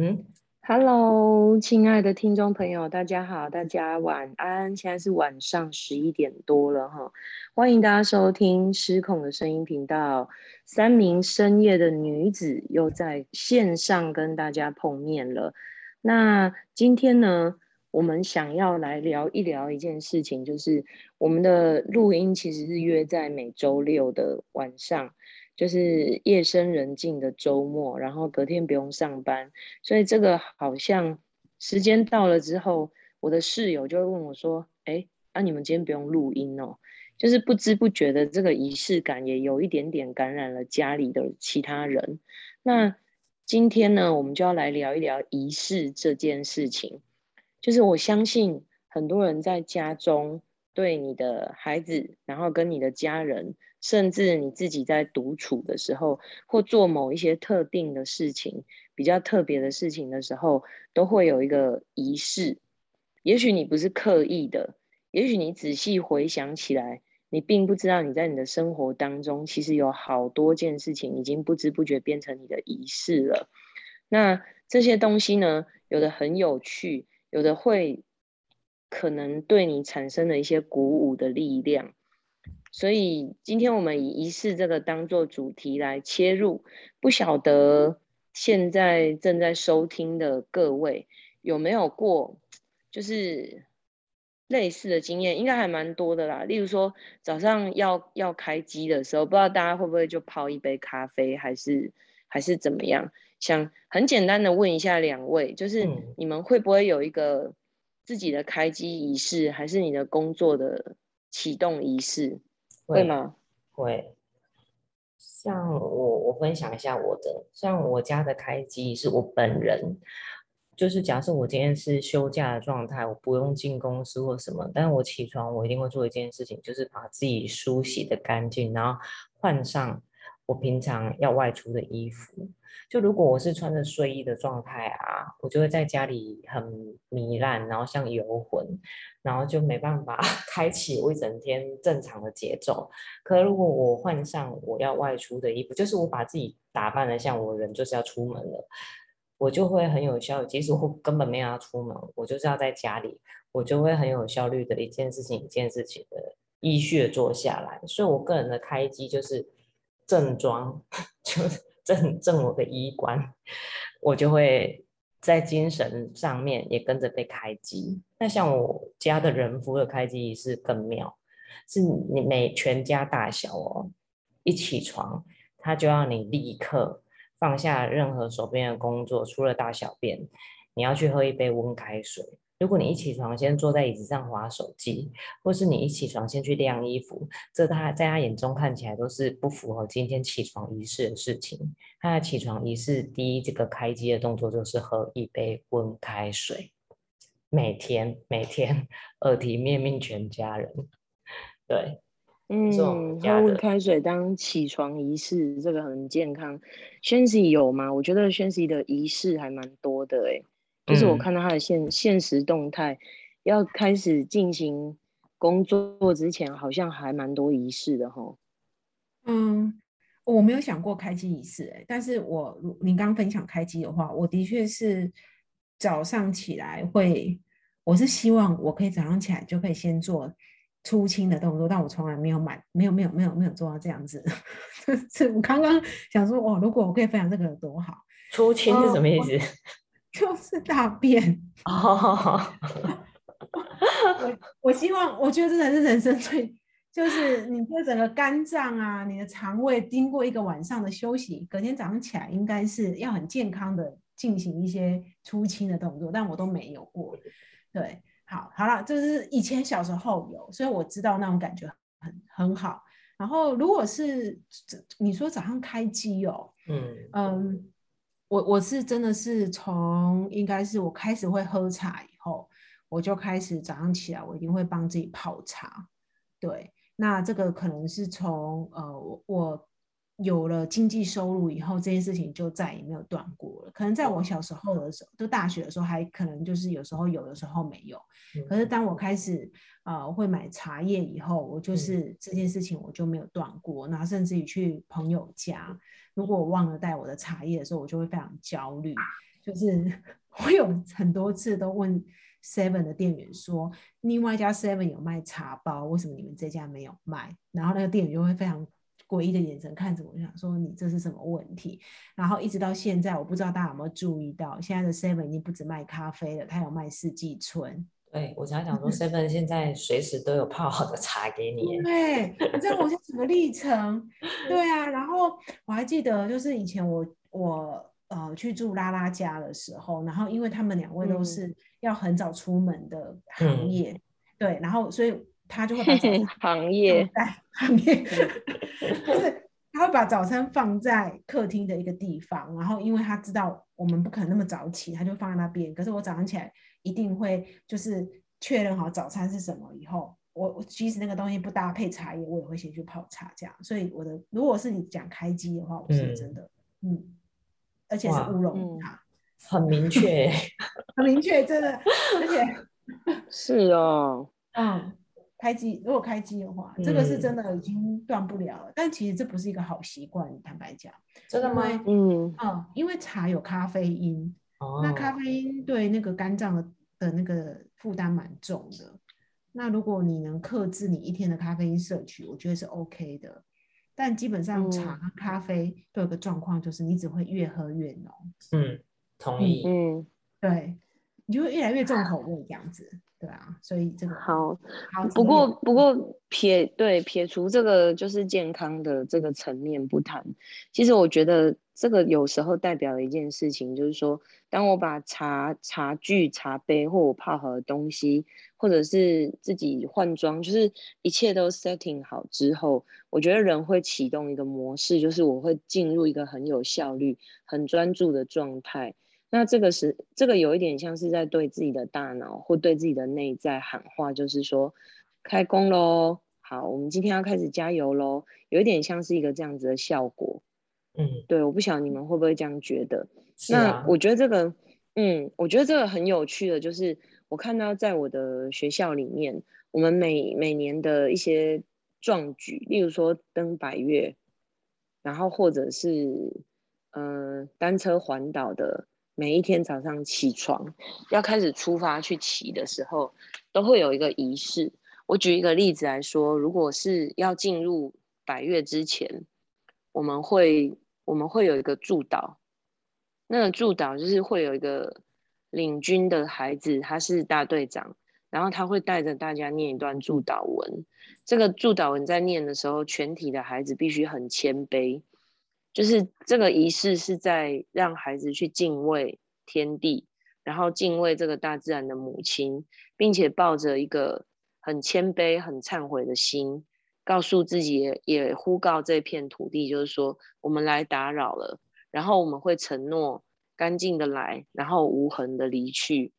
嗯，Hello，亲爱的听众朋友，大家好，大家晚安。现在是晚上十一点多了哈，欢迎大家收听失控的声音频道。三名深夜的女子又在线上跟大家碰面了。那今天呢，我们想要来聊一聊一件事情，就是我们的录音其实是约在每周六的晚上。就是夜深人静的周末，然后隔天不用上班，所以这个好像时间到了之后，我的室友就会问我说：“哎，那你们今天不用录音哦？”就是不知不觉的这个仪式感也有一点点感染了家里的其他人。那今天呢，我们就要来聊一聊仪式这件事情。就是我相信很多人在家中对你的孩子，然后跟你的家人。甚至你自己在独处的时候，或做某一些特定的事情、比较特别的事情的时候，都会有一个仪式。也许你不是刻意的，也许你仔细回想起来，你并不知道你在你的生活当中，其实有好多件事情已经不知不觉变成你的仪式了。那这些东西呢，有的很有趣，有的会可能对你产生了一些鼓舞的力量。所以今天我们以仪式这个当做主题来切入，不晓得现在正在收听的各位有没有过就是类似的经验？应该还蛮多的啦。例如说早上要要开机的时候，不知道大家会不会就泡一杯咖啡，还是还是怎么样？想很简单的问一下两位，就是你们会不会有一个自己的开机仪式，还是你的工作的启动仪式？会吗？会。像我，我分享一下我的，像我家的开机是我本人，就是假设我今天是休假的状态，我不用进公司或什么，但是我起床，我一定会做一件事情，就是把自己梳洗的干净，然后换上我平常要外出的衣服。就如果我是穿着睡衣的状态啊，我就会在家里很糜烂，然后像游魂，然后就没办法 开启我一整天正常的节奏。可如果我换上我要外出的衣服，就是我把自己打扮的像我人就是要出门了，我就会很有效。即使我根本没有要出门，我就是要在家里，我就会很有效率的一件事情一件事情的依序做下来。所以我个人的开机就是正装，就。正正我的衣冠，我就会在精神上面也跟着被开机。那像我家的人夫的开机仪式更妙，是你每全家大小哦，一起床他就要你立刻放下任何手边的工作，除了大小便，你要去喝一杯温开水。如果你一起床先坐在椅子上划手机，或是你一起床先去晾衣服，这他在他眼中看起来都是不符合今天起床仪式的事情。他的起床仪式第一这个开机的动作就是喝一杯温开水，每天每天耳提面命全家人。对，嗯，喝温开水当起床仪式，这个很健康。宣喜有吗？我觉得宣喜的仪式还蛮多的哎。就是我看到他的现现实动态，要开始进行工作之前，好像还蛮多仪式的哈。嗯，我没有想过开机仪式哎，但是我您刚分享开机的话，我的确是早上起来会，我是希望我可以早上起来就可以先做出清的动作，但我从来没有买，没有没有没有没有做到这样子。是我刚刚想说，哦，如果我可以分享这个有多好？出清是什么意思？就是大便 哦，我我希望，我觉得这才是人生最，就是你这整个肝脏啊，你的肠胃经过一个晚上的休息，隔天早上起来应该是要很健康的进行一些出清的动作，但我都没有过。对，好，好了，就是以前小时候有，所以我知道那种感觉很很好。然后如果是你说早上开机哦，嗯嗯。我我是真的是从应该是我开始会喝茶以后，我就开始早上起来，我一定会帮自己泡茶。对，那这个可能是从呃我我有了经济收入以后，这件事情就再也没有断过了。可能在我小时候的时候，就大学的时候，还可能就是有时候有的时候没有。可是当我开始呃会买茶叶以后，我就是这件事情我就没有断过。然后甚至于去朋友家。如果我忘了带我的茶叶的时候，我就会非常焦虑，就是 我有很多次都问 Seven 的店员说，另外一家 Seven 有卖茶包，为什么你们这家没有卖？然后那个店员就会非常诡异的眼神看着我，就想说你这是什么问题？然后一直到现在，我不知道大家有没有注意到，现在的 Seven 已经不止卖咖啡了，它有卖四季春。对我常想说，Seven 现在随时都有泡好的茶给你。对，你知道我是什么历程？对啊，然后我还记得，就是以前我我呃去住拉拉家的时候，然后因为他们两位都是要很早出门的行业，对，然后所以他就会把 行业行业，就是他会把早餐放在客厅的一个地方，然后因为他知道我们不可能那么早起，他就放在那边。可是我早上起来一定会就是确认好早餐是什么以后。我即使那个东西不搭配茶叶，我也会先去泡茶这样。所以我的，如果是你讲开机的话，我是真的，嗯，而且是乌龙茶，很明确，很明确，真的，而且 是哦，嗯，开机如果开机的话，这个是真的已经断不了了。但其实这不是一个好习惯，坦白讲，真的吗？嗯嗯，因为茶有咖啡因，那咖啡因对那个肝脏的的那个负担蛮重的。那如果你能克制你一天的咖啡因摄取，我觉得是 OK 的。但基本上茶和咖啡都有个状况，就是你只会越喝越浓。嗯，同意。嗯，对，你就会越来越重口味这样子。对啊，所以这个好，好。不过，不过撇对撇除这个就是健康的这个层面不谈，其实我觉得这个有时候代表了一件事情，就是说，当我把茶茶具、茶杯或我泡好的东西，或者是自己换装，就是一切都 setting 好之后，我觉得人会启动一个模式，就是我会进入一个很有效率、很专注的状态。那这个是这个有一点像是在对自己的大脑或对自己的内在喊话，就是说开工喽，好，我们今天要开始加油喽，有一点像是一个这样子的效果。嗯，对，我不晓得你们会不会这样觉得。那我觉得这个，嗯，我觉得这个很有趣的，就是我看到在我的学校里面，我们每每年的一些壮举，例如说登百越，然后或者是嗯单车环岛的。每一天早上起床要开始出发去骑的时候，都会有一个仪式。我举一个例子来说，如果是要进入百月之前，我们会我们会有一个祝祷，那个祝祷就是会有一个领军的孩子，他是大队长，然后他会带着大家念一段祝祷文。这个祝祷文在念的时候，全体的孩子必须很谦卑。就是这个仪式是在让孩子去敬畏天地，然后敬畏这个大自然的母亲，并且抱着一个很谦卑、很忏悔的心，告诉自己，也呼告这片土地，就是说我们来打扰了，然后我们会承诺干净的来，然后无痕的离去。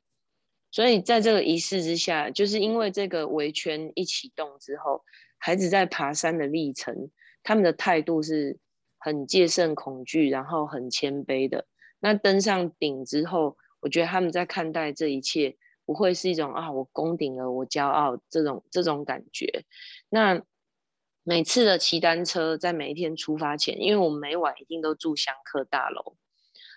所以在这个仪式之下，就是因为这个围圈一启动之后，孩子在爬山的历程，他们的态度是。很戒慎恐惧，然后很谦卑的。那登上顶之后，我觉得他们在看待这一切，不会是一种啊，我攻顶了，我骄傲这种这种感觉。那每次的骑单车，在每一天出发前，因为我们每晚一定都住香客大楼，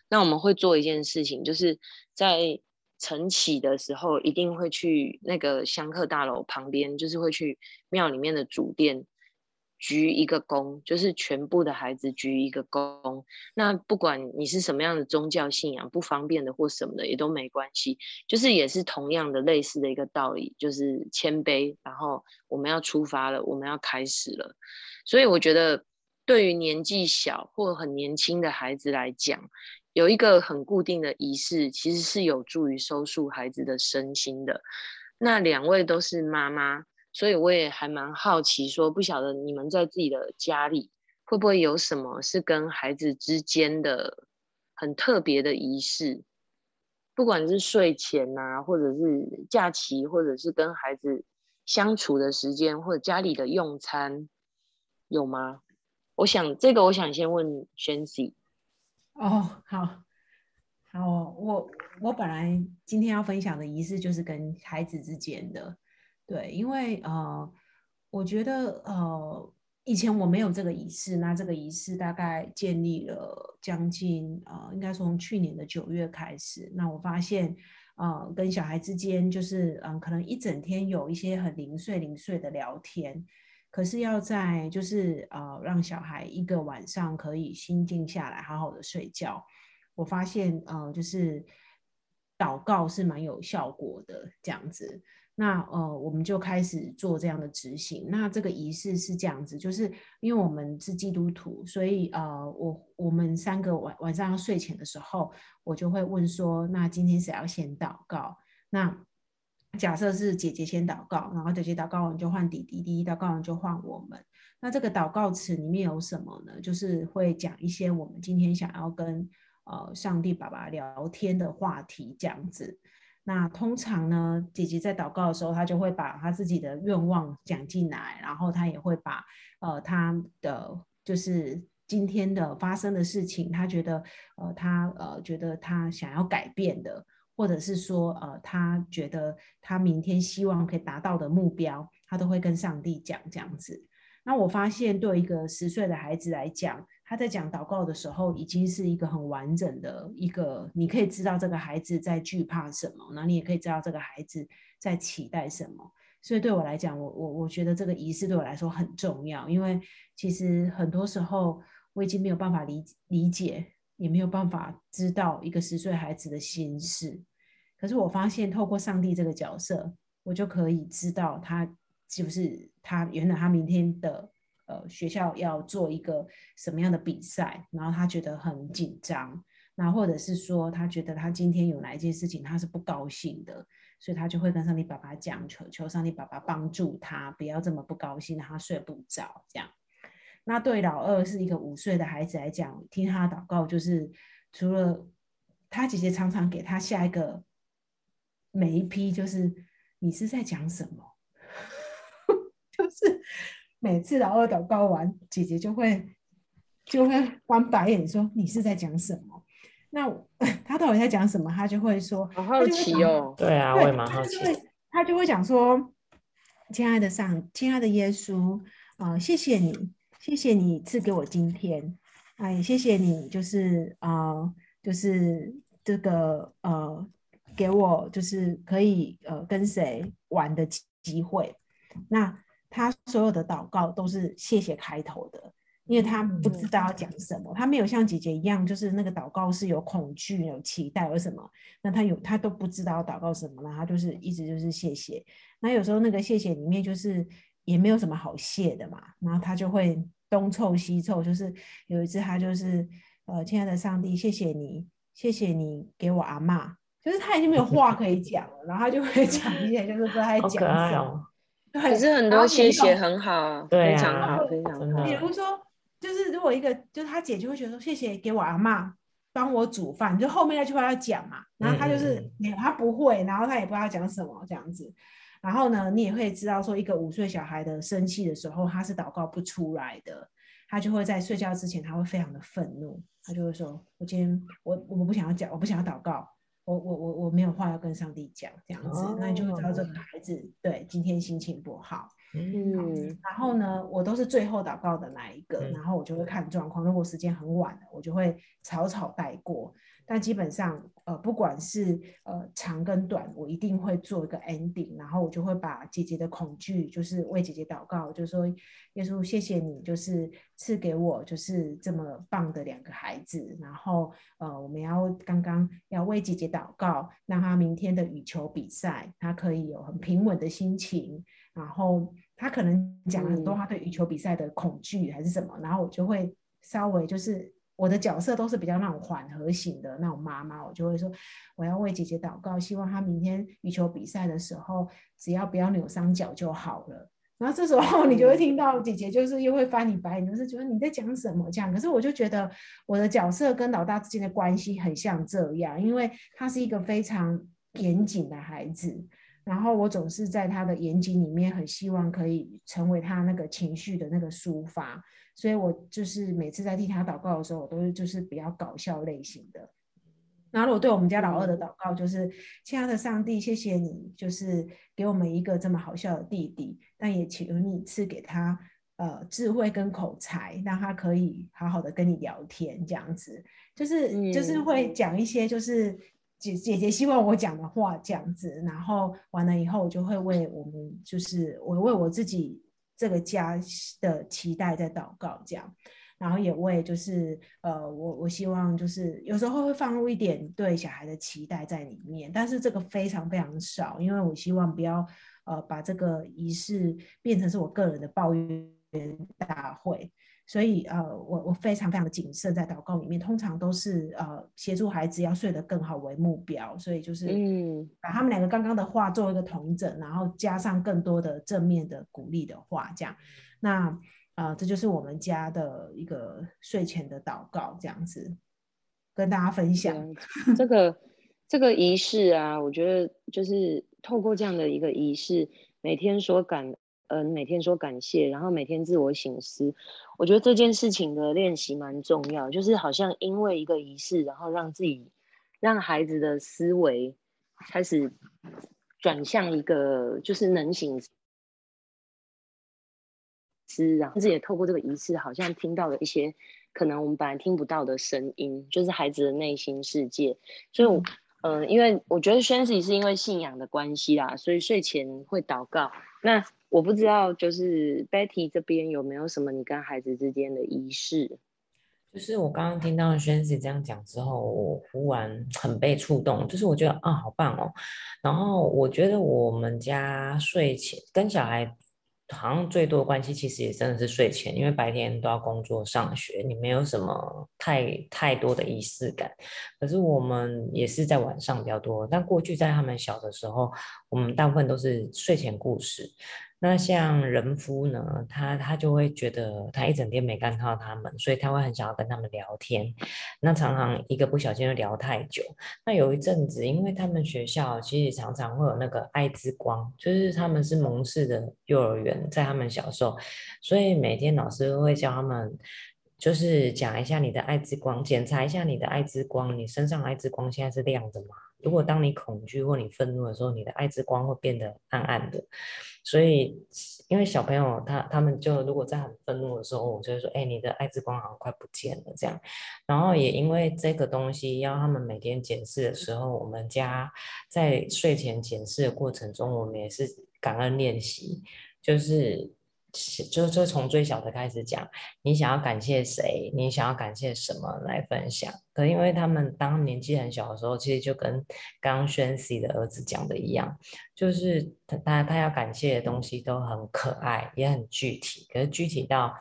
那我们会做一件事情，就是在晨起的时候，一定会去那个香客大楼旁边，就是会去庙里面的主殿。鞠一个躬，就是全部的孩子鞠一个躬。那不管你是什么样的宗教信仰，不方便的或什么的也都没关系，就是也是同样的类似的一个道理，就是谦卑。然后我们要出发了，我们要开始了。所以我觉得，对于年纪小或很年轻的孩子来讲，有一个很固定的仪式，其实是有助于收束孩子的身心的。那两位都是妈妈。所以我也还蛮好奇，说不晓得你们在自己的家里会不会有什么是跟孩子之间的很特别的仪式，不管是睡前呐，或者是假期，或者是跟孩子相处的时间，或者家里的用餐，有吗？我想这个，我想先问轩 C。哦，好，好，我我本来今天要分享的仪式就是跟孩子之间的。对，因为呃，我觉得呃，以前我没有这个仪式，那这个仪式大概建立了将近呃，应该从去年的九月开始。那我发现，呃，跟小孩之间就是嗯，可能一整天有一些很零碎零碎的聊天，可是要在就是呃，让小孩一个晚上可以心静下来，好好的睡觉。我发现呃，就是祷告是蛮有效果的，这样子。那呃，我们就开始做这样的执行。那这个仪式是这样子，就是因为我们是基督徒，所以呃，我我们三个晚晚上要睡前的时候，我就会问说，那今天谁要先祷告？那假设是姐姐先祷告，然后姐姐祷告完就换弟弟，弟弟祷告完就换我们。那这个祷告词里面有什么呢？就是会讲一些我们今天想要跟呃上帝爸爸聊天的话题，这样子。那通常呢，姐姐在祷告的时候，她就会把她自己的愿望讲进来，然后她也会把呃她的就是今天的发生的事情，她觉得呃她呃觉得她想要改变的，或者是说呃她觉得她明天希望可以达到的目标，她都会跟上帝讲这样子。那我发现对一个十岁的孩子来讲，他在讲祷告的时候，已经是一个很完整的一个，你可以知道这个孩子在惧怕什么，那你也可以知道这个孩子在期待什么。所以对我来讲，我我我觉得这个仪式对我来说很重要，因为其实很多时候我已经没有办法理理解，也没有办法知道一个十岁孩子的心事。可是我发现透过上帝这个角色，我就可以知道他就是他原来他明天的。呃，学校要做一个什么样的比赛，然后他觉得很紧张，那或者是说他觉得他今天有哪一件事情他是不高兴的，所以他就会跟上帝爸爸讲，求求上帝爸爸帮助他，不要这么不高兴，他睡不着。这样，那对老二是一个五岁的孩子来讲，听他祷告，就是除了他姐姐常常给他下一个每一批，就是你是在讲什么，就是。每次老二祷告完，姐姐就会就会翻白眼说：“你是在讲什么？”那他 到底在讲什么？他就会说：“好好奇哦。”对啊，我也蛮好奇。他就会讲说：“亲爱的上，亲爱的耶稣啊，谢谢你，谢谢你赐给我今天，哎，谢谢你，就是啊，就是这个呃，给我就是可以呃跟谁玩的机会。”那他所有的祷告都是谢谢开头的，因为他不知道要讲什么，他没有像姐姐一样，就是那个祷告是有恐惧、有期待，有什么？那他有他都不知道祷告什么，那他就是一直就是谢谢。那有时候那个谢谢里面就是也没有什么好谢的嘛，然后他就会东凑西凑，就是有一次他就是呃，亲爱的上帝，谢谢你，谢谢你给我阿妈，就是他已经没有话可以讲了，然后他就会讲一些，就是不知道在讲什么。可是很多谢谢很好，对非常好，非常好。比如说，就是如果一个，就是他姐就会觉得说，谢谢给我阿妈帮我煮饭，就后面那句话要讲嘛。然后他就是他不会，然后他也不知道讲什么这样子。然后呢，你也会知道说，一个五岁小孩的生气的时候，他是祷告不出来的，他就会在睡觉之前，他会非常的愤怒，他就会说，我今天我我不想要讲，我不想要祷告。我我我我没有话要跟上帝讲，这样子，那你就会知道这个孩子对今天心情不好。嗯，然后呢，我都是最后祷告的那一个，然后我就会看状况，如果时间很晚了，我就会草草带过。但基本上，呃，不管是呃长跟短，我一定会做一个 ending，然后我就会把姐姐的恐惧，就是为姐姐祷告，就说耶稣，谢谢你，就是赐给我就是这么棒的两个孩子，然后呃，我们要刚刚要为姐姐祷告，让她明天的羽球比赛，她可以有很平稳的心情，然后她可能讲了很多她对羽球比赛的恐惧还是什么，然后我就会稍微就是。我的角色都是比较那种缓和型的那种妈妈，我就会说我要为姐姐祷告，希望她明天羽球比赛的时候只要不要扭伤脚就好了。然后这时候你就会听到姐姐就是又会翻你白眼，就是觉得你在讲什么这样。可是我就觉得我的角色跟老大之间的关系很像这样，因为他是一个非常严谨的孩子。然后我总是在他的眼睛里面，很希望可以成为他那个情绪的那个抒发，所以我就是每次在替他祷告的时候，我都是就是比较搞笑类型的。然后我对我们家老二的祷告就是：亲爱的上帝，谢谢你，就是给我们一个这么好笑的弟弟，但也求你赐给他呃智慧跟口才，让他可以好好的跟你聊天，这样子，就是就是会讲一些就是姐姐姐希望我讲的话这样子，然后完了以后，我就会为我们就是我为我自己这个家的期待在祷告这样。然后也为就是呃，我我希望就是有时候会放入一点对小孩的期待在里面，但是这个非常非常少，因为我希望不要呃把这个仪式变成是我个人的抱怨大会，所以呃我我非常非常的谨慎在祷告里面，通常都是呃协助孩子要睡得更好为目标，所以就是嗯把他们两个刚刚的话做一个同整，然后加上更多的正面的鼓励的话，这样那。啊，这就是我们家的一个睡前的祷告，这样子跟大家分享。这个这个仪式啊，我觉得就是透过这样的一个仪式，每天说感恩，每天说感谢，然后每天自我醒思。我觉得这件事情的练习蛮重要，就是好像因为一个仪式，然后让自己让孩子的思维开始转向一个就是能醒。思，然后自己也透过这个仪式，好像听到了一些可能我们本来听不到的声音，就是孩子的内心世界。所以我，嗯，因为我觉得宣誓是因为信仰的关系啦，所以睡前会祷告。那我不知道，就是 Betty 这边有没有什么你跟孩子之间的仪式？就是我刚刚听到宣誓这样讲之后，我忽然很被触动，就是我觉得啊，好棒哦。然后我觉得我们家睡前跟小孩。好像最多关系其实也真的是睡前，因为白天都要工作上学，你没有什么太太多的仪式感。可是我们也是在晚上比较多，但过去在他们小的时候，我们大部分都是睡前故事。那像人夫呢，他他就会觉得他一整天没看到他们，所以他会很想要跟他们聊天。那常常一个不小心就聊太久。那有一阵子，因为他们学校其实常常会有那个爱之光，就是他们是蒙氏的幼儿园，在他们小时候，所以每天老师会教他们，就是讲一下你的爱之光，检查一下你的爱之光，你身上爱之光现在是亮的吗？如果当你恐惧或你愤怒的时候，你的爱之光会变得暗暗的。所以，因为小朋友他他们就如果在很愤怒的时候，我就会说：“哎，你的爱之光好像快不见了。”这样。然后也因为这个东西要他们每天检视的时候，我们家在睡前检视的过程中，我们也是感恩练习，就是。就就从最小的开始讲，你想要感谢谁？你想要感谢什么来分享？可因为他们当年纪很小的时候，其实就跟刚刚宣 C 的儿子讲的一样，就是他他他要感谢的东西都很可爱，也很具体。可是具体到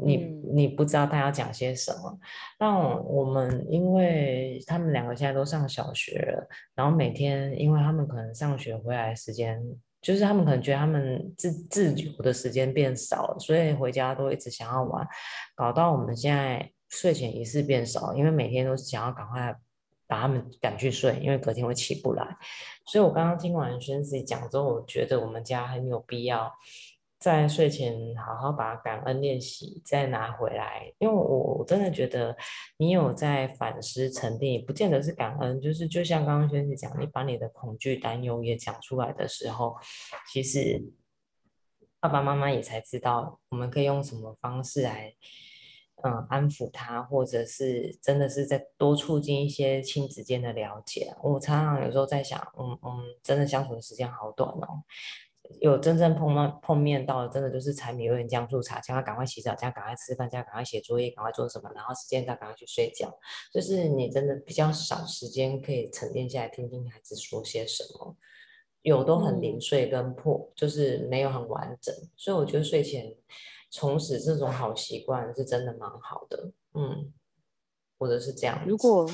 你你不知道他要讲些什么。那我们因为他们两个现在都上小学了，然后每天因为他们可能上学回来时间。就是他们可能觉得他们自自由的时间变少了，所以回家都一直想要玩，搞到我们现在睡前仪式变少，因为每天都是想要赶快把他们赶去睡，因为隔天会起不来。所以我刚刚听完轩子讲之后，我觉得我们家很有必要。在睡前好好把感恩练习再拿回来，因为我真的觉得你有在反思沉淀，也不见得是感恩，就是就像刚刚轩子讲，你把你的恐惧担忧也讲出来的时候，其实爸爸妈妈也才知道我们可以用什么方式来，嗯，安抚他，或者是真的是在多促进一些亲子间的了解。我常常有时候在想，嗯嗯，真的相处的时间好短哦。有真正碰到碰面到的，真的就是柴米油盐酱醋茶，叫他赶快洗澡，叫他赶快吃饭，叫他赶快写作业，赶快做什么，然后时间到赶快去睡觉。就是你真的比较少时间可以沉淀下来，听听孩子说些什么，有都很零碎跟破，就是没有很完整。所以我觉得睡前重拾这种好习惯是真的蛮好的，嗯，或者是这样。如果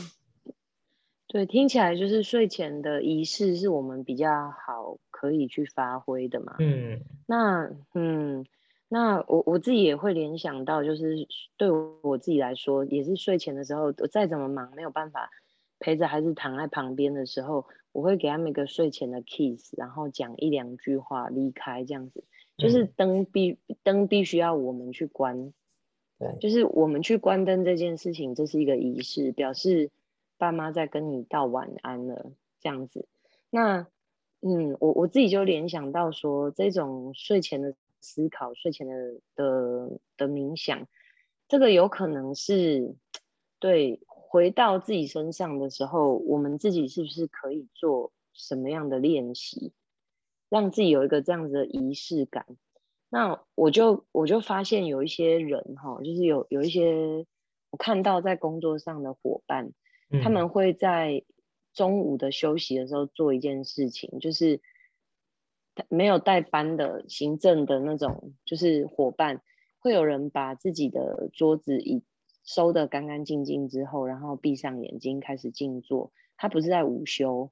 对，听起来就是睡前的仪式是我们比较好可以去发挥的嘛。嗯，那嗯，那我我自己也会联想到，就是对我自己来说，也是睡前的时候，我再怎么忙没有办法陪着孩子躺在旁边的时候，我会给他们一个睡前的 kiss，然后讲一两句话离开这样子。就是灯必灯必须要我们去关，对，就是我们去关灯这件事情，这是一个仪式，表示。爸妈在跟你道晚安了，这样子，那，嗯，我我自己就联想到说，这种睡前的思考、睡前的的的冥想，这个有可能是对回到自己身上的时候，我们自己是不是可以做什么样的练习，让自己有一个这样子的仪式感？那我就我就发现有一些人哈，就是有有一些我看到在工作上的伙伴，他们会在中午的休息的时候做一件事情，就是没有带班的行政的那种，就是伙伴会有人把自己的桌子一收的干干净净之后，然后闭上眼睛开始静坐，他不是在午休。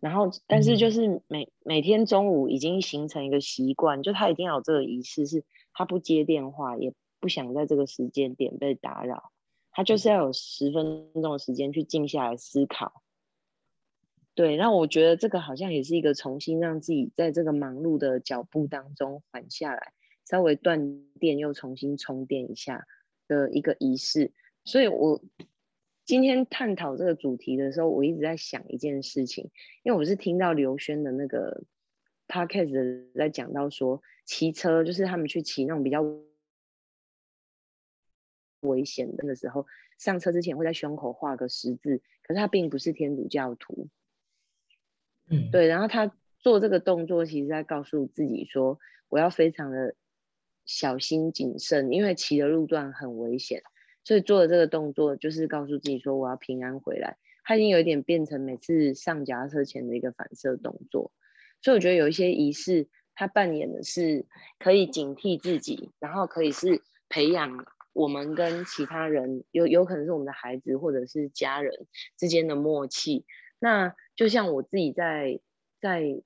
然后，但是就是每每天中午已经形成一个习惯，就他一定要有这个仪式，是他不接电话，也不想在这个时间点被打扰，他就是要有十分钟的时间去静下来思考。对，那我觉得这个好像也是一个重新让自己在这个忙碌的脚步当中缓下来，稍微断电又重新充电一下的一个仪式，所以我。今天探讨这个主题的时候，我一直在想一件事情，因为我是听到刘轩的那个 podcast 在讲到说，骑车就是他们去骑那种比较危险的时候，上车之前会在胸口画个十字，可是他并不是天主教徒，嗯，对，然后他做这个动作，其实在告诉自己说，我要非常的小心谨慎，因为骑的路段很危险。所以做的这个动作，就是告诉自己说我要平安回来。他已经有一点变成每次上夹车前的一个反射动作。所以我觉得有一些仪式，他扮演的是可以警惕自己，然后可以是培养我们跟其他人，有有可能是我们的孩子或者是家人之间的默契。那就像我自己在在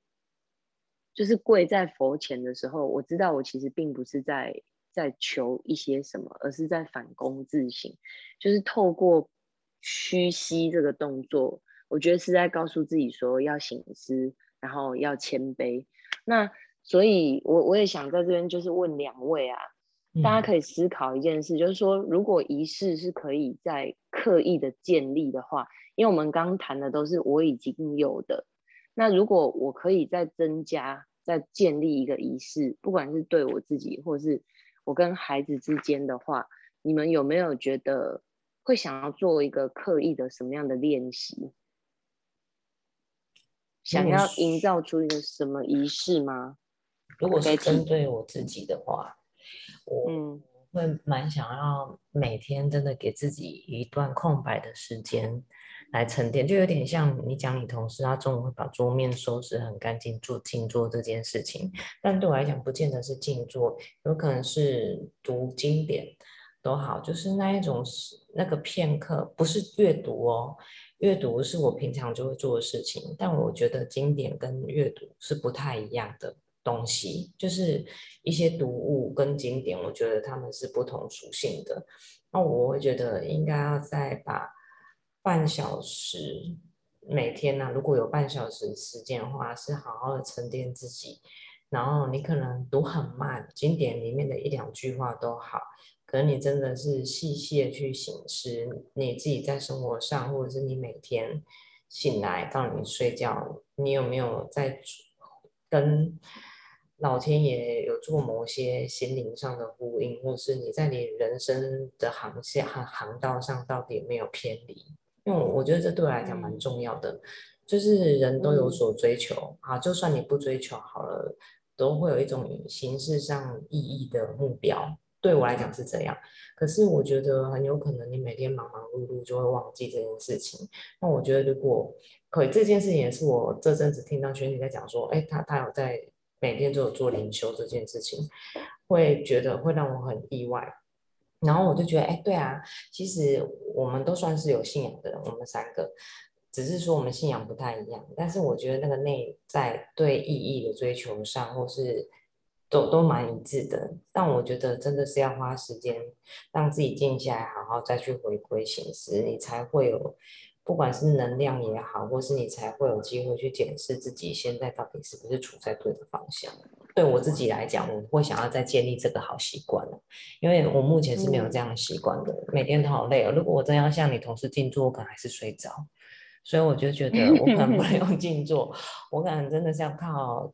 就是跪在佛前的时候，我知道我其实并不是在。在求一些什么，而是在反躬自省，就是透过屈膝这个动作，我觉得是在告诉自己说要醒思，然后要谦卑。那所以，我我也想在这边就是问两位啊，大家可以思考一件事，就是说，如果仪式是可以在刻意的建立的话，因为我们刚谈的都是我已经有的，那如果我可以再增加、再建立一个仪式，不管是对我自己，或是我跟孩子之间的话，你们有没有觉得会想要做一个刻意的什么样的练习？想要营造出一个什么仪式吗？如果是针对我自己的话，我会蛮想要每天真的给自己一段空白的时间。来沉淀，就有点像你讲你同事，他中午会把桌面收拾很干净，做静坐这件事情。但对我来讲，不见得是静坐，有可能是读经典都好，就是那一种那个片刻，不是阅读哦。阅读是我平常就会做的事情，但我觉得经典跟阅读是不太一样的东西，就是一些读物跟经典，我觉得他们是不同属性的。那我会觉得应该要再把。半小时每天呢，如果有半小时时间的话，是好好的沉淀自己。然后你可能读很慢，经典里面的一两句话都好，可能你真的是细细的去醒思你自己在生活上，或者是你每天醒来到你睡觉，你有没有在跟老天爷有做某些心灵上的呼应，或是你在你人生的航线和航道上到底有没有偏离？因为我觉得这对我来讲蛮重要的，就是人都有所追求啊，就算你不追求好了，都会有一种形式上意义的目标。对我来讲是这样，可是我觉得很有可能你每天忙忙碌碌就会忘记这件事情。那我觉得如果可以，这件事情也是我这阵子听到学姐在讲说，哎，他他有在每天都有做灵修这件事情，会觉得会让我很意外。然后我就觉得，哎，对啊，其实我们都算是有信仰的人，我们三个，只是说我们信仰不太一样。但是我觉得那个内在对意义的追求上，或是都都蛮一致的。但我觉得真的是要花时间让自己静下来，好好再去回归现实，你才会有。不管是能量也好，或是你才会有机会去检视自己现在到底是不是处在对的方向。对我自己来讲，我会想要再建立这个好习惯了，因为我目前是没有这样的习惯的，每天都好累哦。如果我真要像你同事静坐，我可能还是睡着，所以我就觉得 我可能不能用静坐，我可能真的是要靠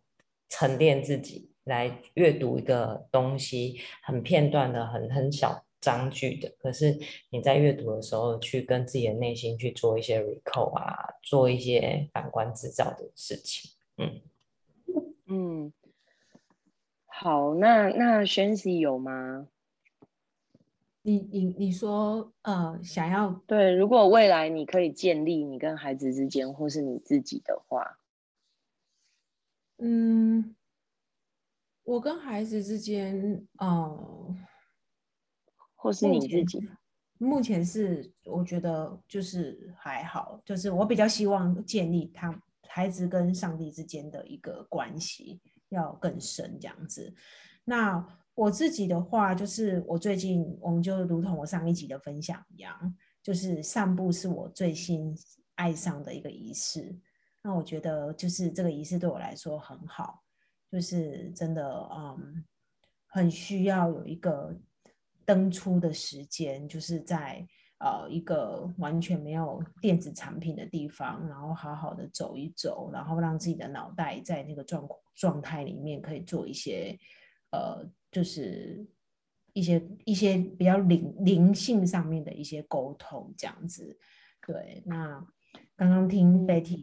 沉淀自己，来阅读一个东西，很片段的，很很小章句的。可是你在阅读的时候，去跟自己的内心去做一些 recall 啊，做一些反观制造的事情。嗯嗯，好，那那宣熙有吗？你你你说呃，想要对，如果未来你可以建立你跟孩子之间，或是你自己的话，嗯。我跟孩子之间，哦，或是你自己，目前是我觉得就是还好，就是我比较希望建立他孩子跟上帝之间的一个关系要更深这样子。那我自己的话，就是我最近我们就如同我上一集的分享一样，就是散步是我最新爱上的一个仪式。那我觉得就是这个仪式对我来说很好。就是真的，嗯，很需要有一个登出的时间，就是在呃一个完全没有电子产品的地方，然后好好的走一走，然后让自己的脑袋在那个状状态里面可以做一些呃，就是一些一些比较灵灵性上面的一些沟通，这样子。对，那刚刚听 Betty。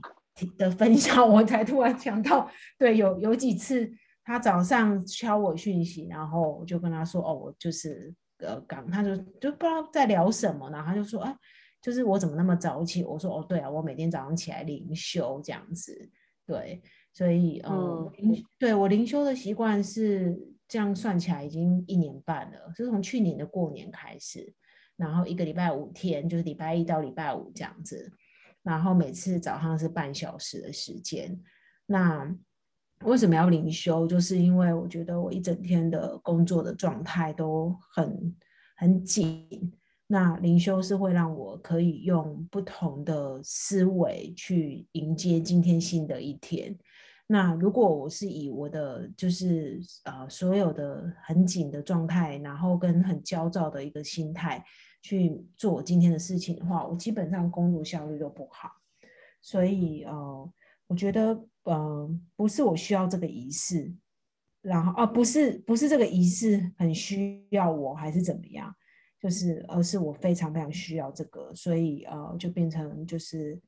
的分享，我才突然想到，对，有有几次他早上敲我讯息，然后我就跟他说，哦，我就是呃刚，他就就不知道在聊什么，然后他就说，哎，就是我怎么那么早起？我说，哦，对啊，我每天早上起来灵修这样子，对，所以嗯，对我灵修的习惯是这样算起来已经一年半了，是从去年的过年开始，然后一个礼拜五天，就是礼拜一到礼拜五这样子。然后每次早上是半小时的时间。那为什么要灵修？就是因为我觉得我一整天的工作的状态都很很紧。那灵修是会让我可以用不同的思维去迎接今天新的一天。那如果我是以我的就是呃所有的很紧的状态，然后跟很焦躁的一个心态。去做我今天的事情的话，我基本上工作效率都不好，所以呃，我觉得呃，不是我需要这个仪式，然后啊，不是不是这个仪式很需要我还是怎么样，就是而是我非常非常需要这个，所以呃，就变成就是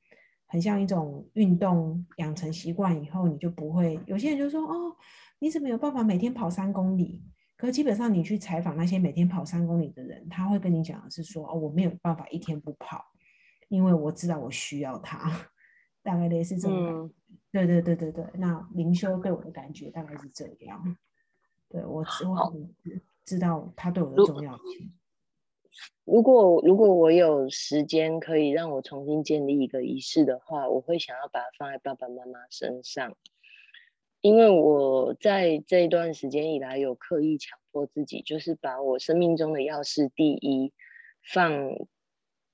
很像一种运动养成习惯以后，你就不会有些人就说哦，你怎么有办法每天跑三公里？可基本上，你去采访那些每天跑三公里的人，他会跟你讲的是说：“哦，我没有办法一天不跑，因为我知道我需要它。”大概类似这种。对对对对对。那灵修对我的感觉大概是这样。对我，我知道他对我的重要性。如果如果我有时间可以让我重新建立一个仪式的话，我会想要把它放在爸爸妈妈身上。因为我在这一段时间以来有刻意强迫自己，就是把我生命中的钥匙第一放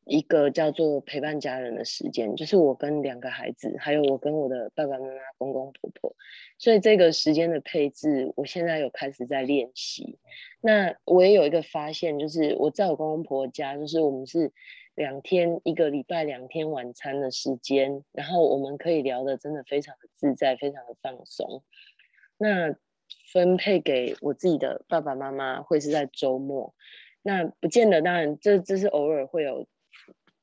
一个叫做陪伴家人的时间，就是我跟两个孩子，还有我跟我的爸爸妈妈、公公婆婆。所以这个时间的配置，我现在有开始在练习。那我也有一个发现，就是我在我公公婆婆家，就是我们是。两天一个礼拜两天晚餐的时间，然后我们可以聊的真的非常的自在，非常的放松。那分配给我自己的爸爸妈妈会是在周末，那不见得，当然这这是偶尔会有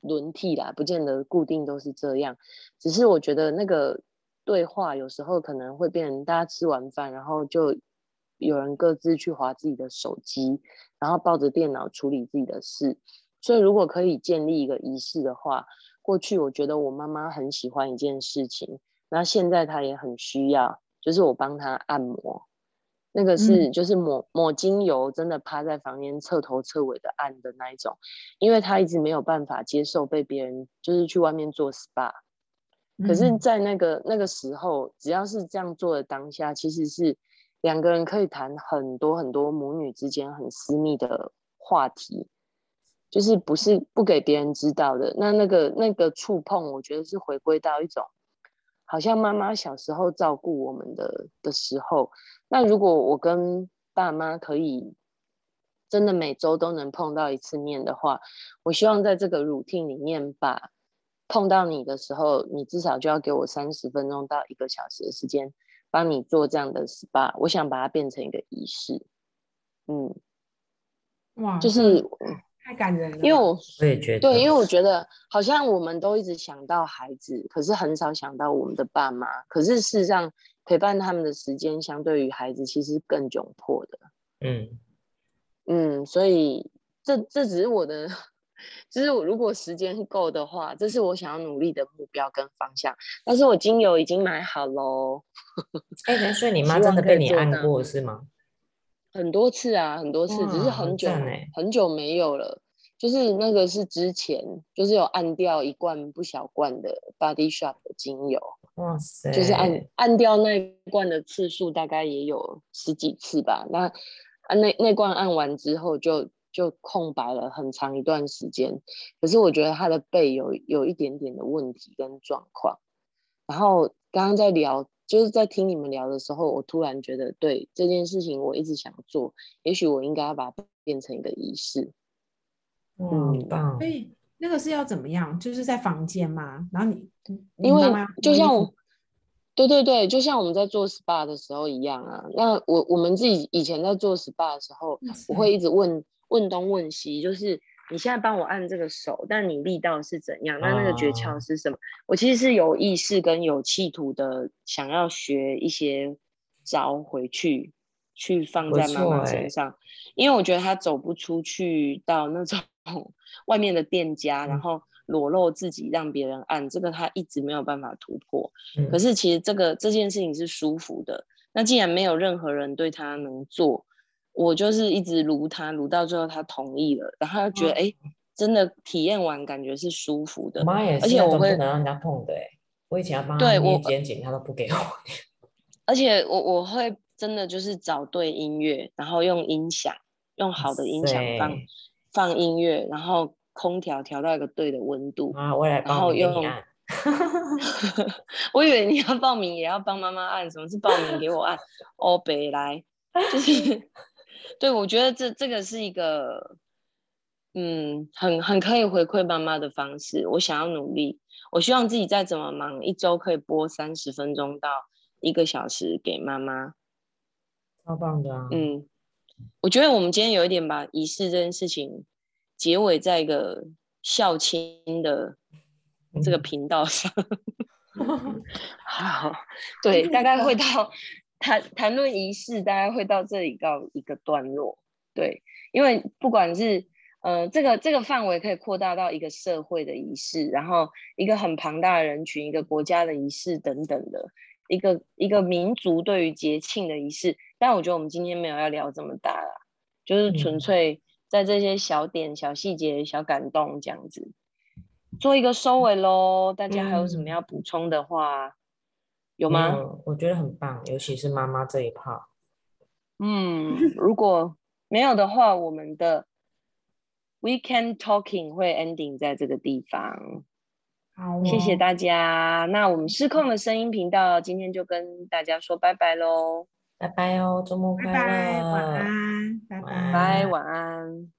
轮替啦，不见得固定都是这样。只是我觉得那个对话有时候可能会变成大家吃完饭，然后就有人各自去划自己的手机，然后抱着电脑处理自己的事。所以，如果可以建立一个仪式的话，过去我觉得我妈妈很喜欢一件事情，那现在她也很需要，就是我帮她按摩，那个是就是抹抹精油，真的趴在房间彻头彻尾的按的那一种，因为他一直没有办法接受被别人就是去外面做 SPA，可是，在那个那个时候，只要是这样做的当下，其实是两个人可以谈很多很多母女之间很私密的话题。就是不是不给别人知道的，那那个那个触碰，我觉得是回归到一种，好像妈妈小时候照顾我们的的时候。那如果我跟爸妈可以真的每周都能碰到一次面的话，我希望在这个 routine 里面，把碰到你的时候，你至少就要给我三十分钟到一个小时的时间，帮你做这样的 SPA，我想把它变成一个仪式。嗯，哇，就是太感人了。因为我我也觉得，对，因为我觉得好像我们都一直想到孩子，可是很少想到我们的爸妈。可是事实上，陪伴他们的时间相对于孩子其实更窘迫的。嗯嗯，所以这这只是我的，就是我如果时间够的话，这是我想要努力的目标跟方向。但是我精油已经买好喽。哎，所以你妈真的被你按过是吗？很多次啊，很多次，只是很久很久没有了。就是那个是之前，就是有按掉一罐不小罐的 Body Shop 的精油。哇塞！就是按按掉那一罐的次数大概也有十几次吧。那啊那那罐按完之后就就空白了很长一段时间。可是我觉得他的背有有一点点的问题跟状况。然后刚刚在聊。就是在听你们聊的时候，我突然觉得，对这件事情我一直想做，也许我应该要把它变成一个仪式。嗯，棒。所以那个是要怎么样？就是在房间嘛，然后你，因为就像我，对对对，就像我们在做 SPA 的时候一样啊。那我我们自己以前在做 SPA 的时候，我会一直问问东问西，就是。你现在帮我按这个手，但你力道是怎样？那那个诀窍是什么？我其实是有意识跟有企图的，想要学一些招回去，去放在妈妈身上，因为我觉得她走不出去到那种 外面的店家，然后裸露自己让别人按，这个她一直没有办法突破。可是其实这个这件事情是舒服的。那既然没有任何人对她能做。我就是一直撸他，撸到最后他同意了，然后他觉得哎，真的体验完感觉是舒服的。妈也是，而且我会不能让人家碰的哎，我以前要帮他捏肩颈，他都不给我。而且我我会真的就是找对音乐，然后用音响，用好的音响放放音乐，然后空调调到一个对的温度啊，我来帮你按。我以为你要报名也要帮妈妈按，什么是报名给我按？哦，北来就是。对，我觉得这这个是一个，嗯，很很可以回馈妈妈的方式。我想要努力，我希望自己再怎么忙，一周可以播三十分钟到一个小时给妈妈，超棒的。嗯，我觉得我们今天有一点把仪式这件事情结尾在一个孝亲的这个频道上。好，对，大概会到。谈谈论仪式，大概会到这里告一个段落。对，因为不管是呃这个这个范围可以扩大到一个社会的仪式，然后一个很庞大的人群，一个国家的仪式等等的，一个一个民族对于节庆的仪式。但我觉得我们今天没有要聊这么大啦，就是纯粹在这些小点、小细节、小感动这样子做一个收尾喽。大家还有什么要补充的话？有吗？我觉得很棒，尤其是妈妈这一 part。嗯，如果没有的话，我们的 weekend talking 会 ending 在这个地方。好，谢谢大家。那我们失控的声音频道今天就跟大家说拜拜喽，拜拜哦，周末快乐，晚安，拜拜，晚安。